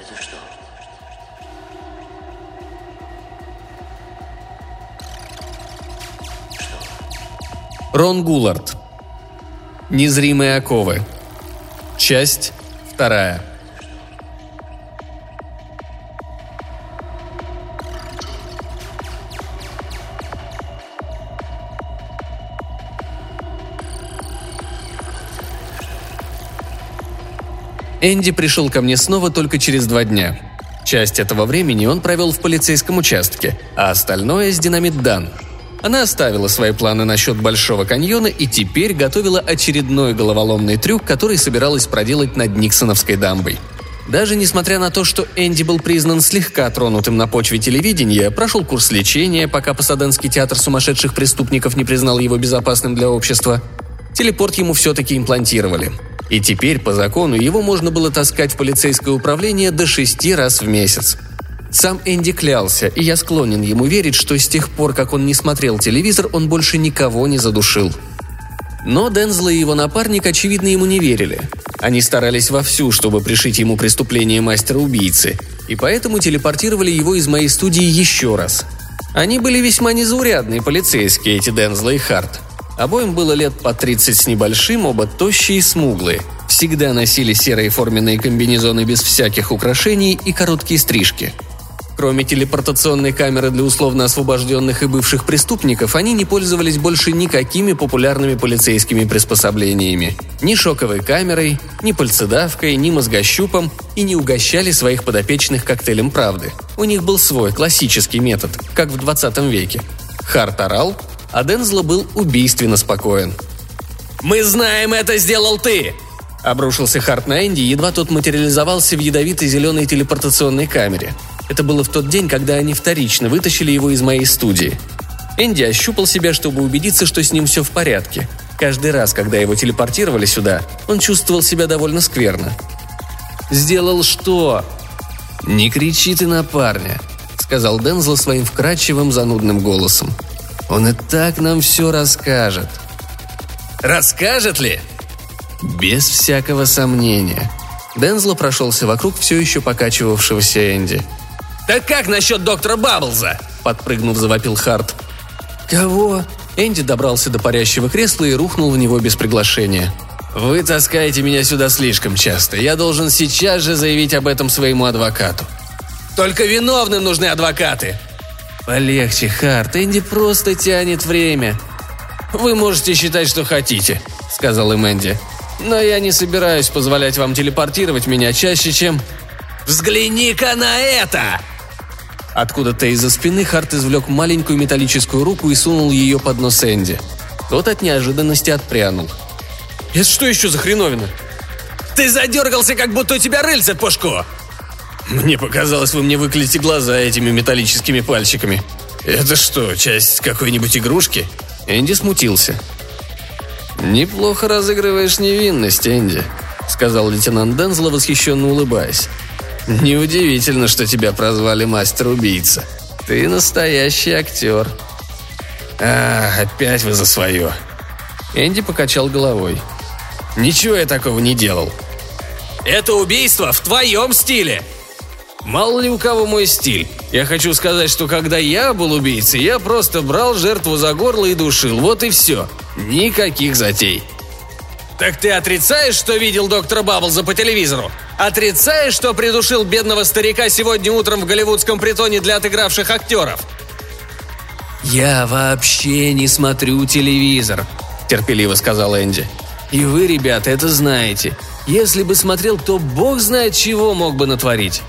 Это что? Рон Гулард. Незримые оковы. Часть вторая. Энди пришел ко мне снова только через два дня. Часть этого времени он провел в полицейском участке, а остальное с динамит Дан. Она оставила свои планы насчет Большого каньона и теперь готовила очередной головоломный трюк, который собиралась проделать над Никсоновской дамбой. Даже несмотря на то, что Энди был признан слегка тронутым на почве телевидения, прошел курс лечения, пока Пасаденский театр сумасшедших преступников не признал его безопасным для общества, телепорт ему все-таки имплантировали – и теперь, по закону, его можно было таскать в полицейское управление до шести раз в месяц. Сам Энди клялся, и я склонен ему верить, что с тех пор, как он не смотрел телевизор, он больше никого не задушил. Но Дензла и его напарник, очевидно, ему не верили. Они старались вовсю, чтобы пришить ему преступление мастера-убийцы, и поэтому телепортировали его из моей студии еще раз. Они были весьма незаурядные полицейские, эти Дензла и Харт – Обоим было лет по 30 с небольшим, оба тощие и смуглые. Всегда носили серые форменные комбинезоны без всяких украшений и короткие стрижки. Кроме телепортационной камеры для условно освобожденных и бывших преступников, они не пользовались больше никакими популярными полицейскими приспособлениями. Ни шоковой камерой, ни пальцедавкой, ни мозгощупом и не угощали своих подопечных коктейлем правды. У них был свой классический метод, как в 20 веке. Харт орал, а Дензло был убийственно спокоен. «Мы знаем, это сделал ты!» Обрушился Харт на Энди, едва тот материализовался в ядовитой зеленой телепортационной камере. Это было в тот день, когда они вторично вытащили его из моей студии. Энди ощупал себя, чтобы убедиться, что с ним все в порядке. Каждый раз, когда его телепортировали сюда, он чувствовал себя довольно скверно. «Сделал что?» «Не кричи ты на парня», — сказал Дензел своим вкрадчивым занудным голосом. Он и так нам все расскажет. Расскажет ли? Без всякого сомнения. Дензло прошелся вокруг все еще покачивавшегося Энди. «Так как насчет доктора Бабблза?» – подпрыгнув, завопил Харт. «Кого?» Энди добрался до парящего кресла и рухнул в него без приглашения. «Вы таскаете меня сюда слишком часто. Я должен сейчас же заявить об этом своему адвокату». «Только виновным нужны адвокаты», «Полегче, Харт, Энди просто тянет время». «Вы можете считать, что хотите», — сказал им Энди. «Но я не собираюсь позволять вам телепортировать меня чаще, чем...» «Взгляни-ка на это!» Откуда-то из-за спины Харт извлек маленькую металлическую руку и сунул ее под нос Энди. Тот от неожиданности отпрянул. «Это что еще за хреновина?» «Ты задергался, как будто у тебя рыльце пушку!» Мне показалось, вы мне выклеите глаза этими металлическими пальчиками. Это что, часть какой-нибудь игрушки? Энди смутился. «Неплохо разыгрываешь невинность, Энди», — сказал лейтенант Дензло, восхищенно улыбаясь. «Неудивительно, что тебя прозвали мастер-убийца. Ты настоящий актер». «А, опять вы за свое». Энди покачал головой. «Ничего я такого не делал». «Это убийство в твоем стиле», Мало ли у кого мой стиль. Я хочу сказать, что когда я был убийцей, я просто брал жертву за горло и душил. Вот и все. Никаких затей. Так ты отрицаешь, что видел доктора Бабблза по телевизору? Отрицаешь, что придушил бедного старика сегодня утром в голливудском притоне для отыгравших актеров? «Я вообще не смотрю телевизор», – терпеливо сказал Энди. «И вы, ребята, это знаете. Если бы смотрел, то бог знает, чего мог бы натворить.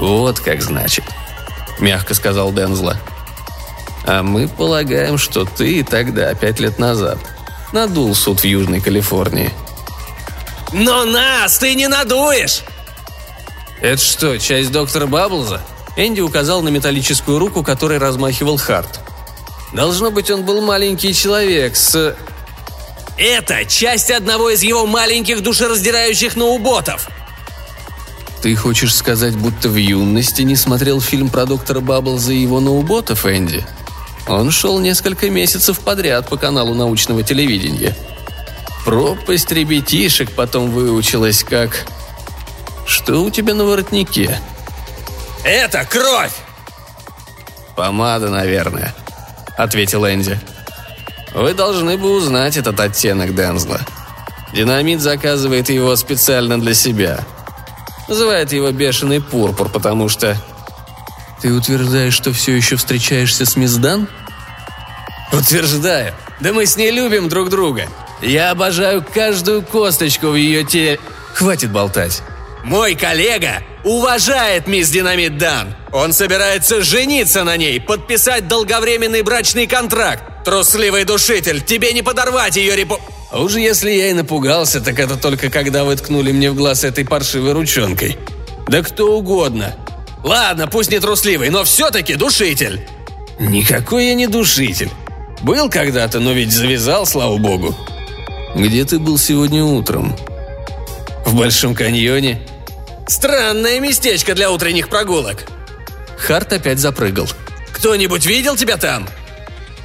«Вот как значит», — мягко сказал Дензла. «А мы полагаем, что ты тогда, пять лет назад, надул суд в Южной Калифорнии». «Но нас ты не надуешь!» «Это что, часть доктора Бабблза?» Энди указал на металлическую руку, которой размахивал Харт. «Должно быть, он был маленький человек с...» «Это часть одного из его маленьких душераздирающих ноуботов!» Ты хочешь сказать, будто в юности не смотрел фильм про доктора Бабблза и его ноуботов, Энди? Он шел несколько месяцев подряд по каналу научного телевидения. Пропасть ребятишек потом выучилась как... Что у тебя на воротнике? Это кровь! Помада, наверное, ответил Энди. Вы должны бы узнать этот оттенок Дензла. Динамит заказывает его специально для себя. Называет его бешеный пурпур, потому что... Ты утверждаешь, что все еще встречаешься с мисс Дан? Утверждаю. Да мы с ней любим друг друга. Я обожаю каждую косточку в ее теле. Хватит болтать. Мой коллега уважает мисс Динамит Дан. Он собирается жениться на ней, подписать долговременный брачный контракт. Трусливый душитель, тебе не подорвать ее репу... А уж если я и напугался, так это только когда вы ткнули мне в глаз этой паршивой ручонкой. Да кто угодно. Ладно, пусть не трусливый, но все-таки душитель. Никакой я не душитель. Был когда-то, но ведь завязал, слава богу. Где ты был сегодня утром? В Большом каньоне? Странное местечко для утренних прогулок. Харт опять запрыгал. Кто-нибудь видел тебя там?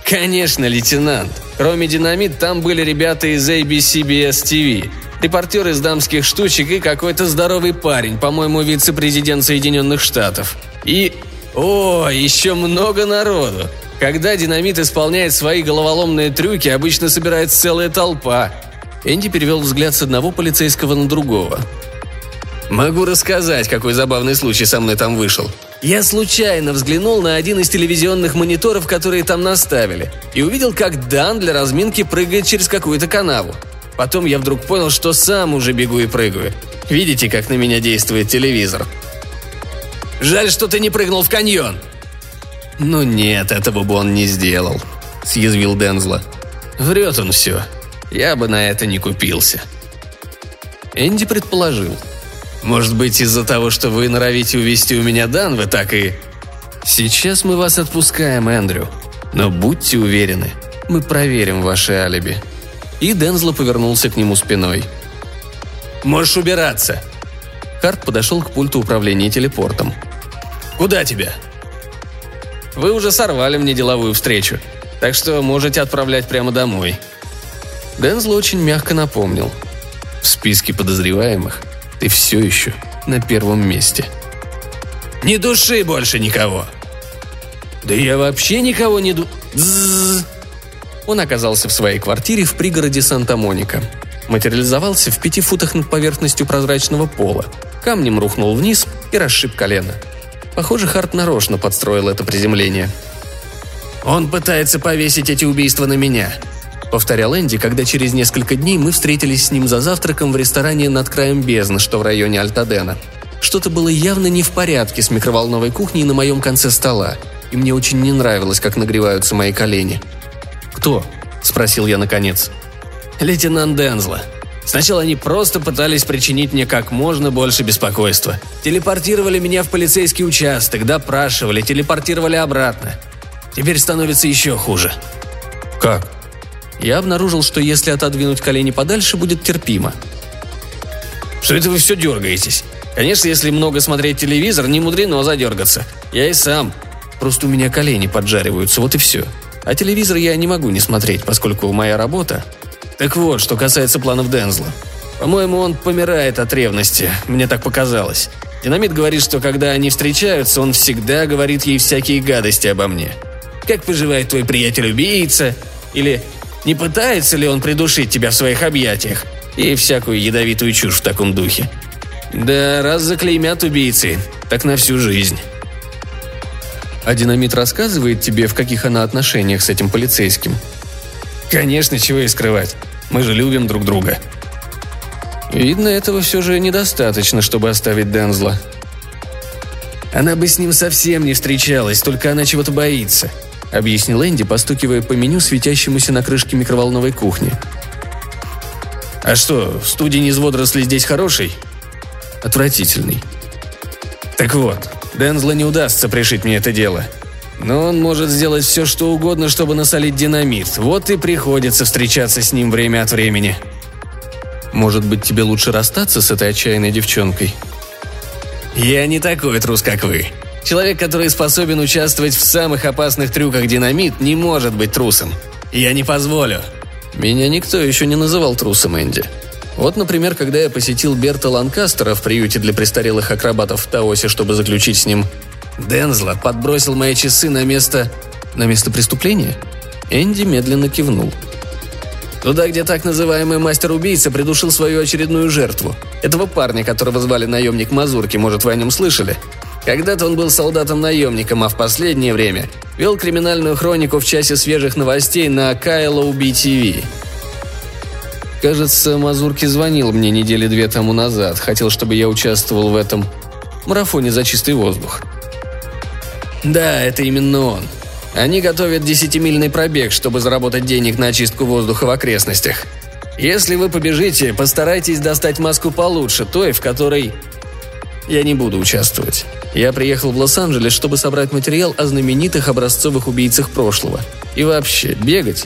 Конечно, лейтенант. Кроме динамит, там были ребята из ABCBS TV, репортер из дамских штучек и какой-то здоровый парень, по-моему, вице-президент Соединенных Штатов. И... О, еще много народу. Когда динамит исполняет свои головоломные трюки, обычно собирается целая толпа. Энди перевел взгляд с одного полицейского на другого. «Могу рассказать, какой забавный случай со мной там вышел. Я случайно взглянул на один из телевизионных мониторов, которые там наставили, и увидел, как Дан для разминки прыгает через какую-то канаву. Потом я вдруг понял, что сам уже бегу и прыгаю. Видите, как на меня действует телевизор? Жаль, что ты не прыгнул в каньон. Ну нет, этого бы он не сделал, съязвил Дензла. Врет он все. Я бы на это не купился. Энди предположил – может быть, из-за того, что вы норовите увести у меня Дан, вы так и... Сейчас мы вас отпускаем, Эндрю. Но будьте уверены, мы проверим ваше алиби. И Дензло повернулся к нему спиной. «Можешь убираться!» Харт подошел к пульту управления телепортом. «Куда тебя?» «Вы уже сорвали мне деловую встречу, так что можете отправлять прямо домой». Дензло очень мягко напомнил. В списке подозреваемых ты все еще на первом месте. Не души больше никого. Да я вообще никого не ду... Дззз. Он оказался в своей квартире в пригороде Санта-Моника. Материализовался в пяти футах над поверхностью прозрачного пола. Камнем рухнул вниз и расшиб колено. Похоже, Харт нарочно подстроил это приземление. «Он пытается повесить эти убийства на меня», — повторял Энди, когда через несколько дней мы встретились с ним за завтраком в ресторане над краем бездны, что в районе Альтадена. Что-то было явно не в порядке с микроволновой кухней на моем конце стола, и мне очень не нравилось, как нагреваются мои колени. «Кто?» – спросил я наконец. «Лейтенант Дензла», Сначала они просто пытались причинить мне как можно больше беспокойства. Телепортировали меня в полицейский участок, допрашивали, телепортировали обратно. Теперь становится еще хуже. «Как?» Я обнаружил, что если отодвинуть колени подальше, будет терпимо. Что это вы все дергаетесь? Конечно, если много смотреть телевизор, не мудрено задергаться. Я и сам. Просто у меня колени поджариваются, вот и все. А телевизор я не могу не смотреть, поскольку моя работа... Так вот, что касается планов Дензла. По-моему, он помирает от ревности, мне так показалось. Динамит говорит, что когда они встречаются, он всегда говорит ей всякие гадости обо мне. Как поживает твой приятель-убийца? Или не пытается ли он придушить тебя в своих объятиях? И всякую ядовитую чушь в таком духе. Да, раз заклеймят убийцы, так на всю жизнь. А динамит рассказывает тебе, в каких она отношениях с этим полицейским? Конечно, чего и скрывать. Мы же любим друг друга. Видно, этого все же недостаточно, чтобы оставить Дензла. Она бы с ним совсем не встречалась, только она чего-то боится –— объяснил Энди, постукивая по меню, светящемуся на крышке микроволновой кухни. «А что, студень из водорослей здесь хороший?» «Отвратительный». «Так вот, Дензла не удастся пришить мне это дело. Но он может сделать все, что угодно, чтобы насолить динамит. Вот и приходится встречаться с ним время от времени». «Может быть, тебе лучше расстаться с этой отчаянной девчонкой?» «Я не такой трус, как вы», Человек, который способен участвовать в самых опасных трюках динамит, не может быть трусом. Я не позволю. Меня никто еще не называл трусом, Энди. Вот, например, когда я посетил Берта Ланкастера в приюте для престарелых акробатов в Таосе, чтобы заключить с ним Дензла подбросил мои часы на место... на место преступления? Энди медленно кивнул. Туда, где так называемый мастер-убийца придушил свою очередную жертву. Этого парня, которого звали наемник Мазурки, может, вы о нем слышали? Когда-то он был солдатом-наемником, а в последнее время вел криминальную хронику в часе свежих новостей на KLOB TV. Кажется, Мазурки звонил мне недели две тому назад, хотел, чтобы я участвовал в этом марафоне за чистый воздух. Да, это именно он. Они готовят десятимильный пробег, чтобы заработать денег на очистку воздуха в окрестностях. Если вы побежите, постарайтесь достать маску получше, той, в которой я не буду участвовать. Я приехал в Лос-Анджелес, чтобы собрать материал о знаменитых образцовых убийцах прошлого. И вообще, бегать.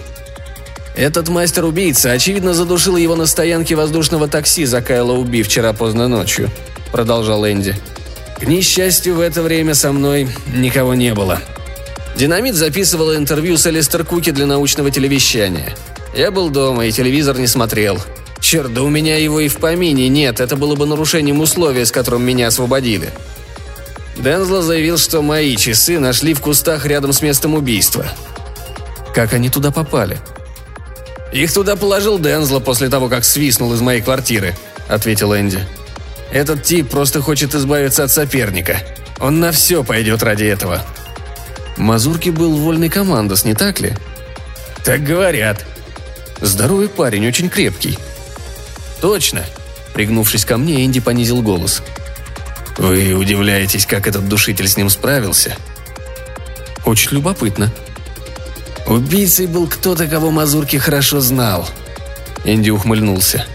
Этот мастер-убийца, очевидно, задушил его на стоянке воздушного такси за Кайло Уби вчера поздно ночью, продолжал Энди. К несчастью, в это время со мной никого не было. Динамит записывал интервью с Элистер Куки для научного телевещания. Я был дома и телевизор не смотрел. Черт, да у меня его и в помине нет, это было бы нарушением условия, с которым меня освободили. Дензло заявил, что мои часы нашли в кустах рядом с местом убийства. Как они туда попали? Их туда положил Дензло после того, как свистнул из моей квартиры, ответил Энди. Этот тип просто хочет избавиться от соперника. Он на все пойдет ради этого. Мазурки был вольный командос, не так ли? Так говорят. Здоровый парень, очень крепкий. Точно. Пригнувшись ко мне, Энди понизил голос. Вы удивляетесь, как этот душитель с ним справился? Очень любопытно. Убийцей был кто-то, кого Мазурки хорошо знал. Энди ухмыльнулся.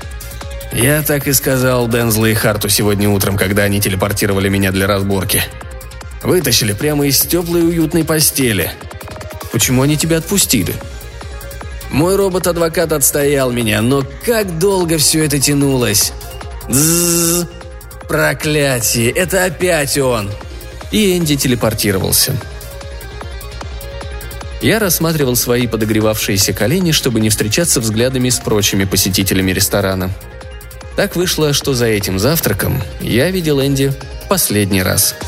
Я так и сказал Дензлу и Харту сегодня утром, когда они телепортировали меня для разборки. Вытащили прямо из теплой уютной постели. Почему они тебя отпустили? Мой робот-адвокат отстоял меня, но как долго все это тянулось. Дзззз. Проклятие, это опять он. И Энди телепортировался. Я рассматривал свои подогревавшиеся колени, чтобы не встречаться взглядами с прочими посетителями ресторана. Так вышло, что за этим завтраком я видел Энди последний раз –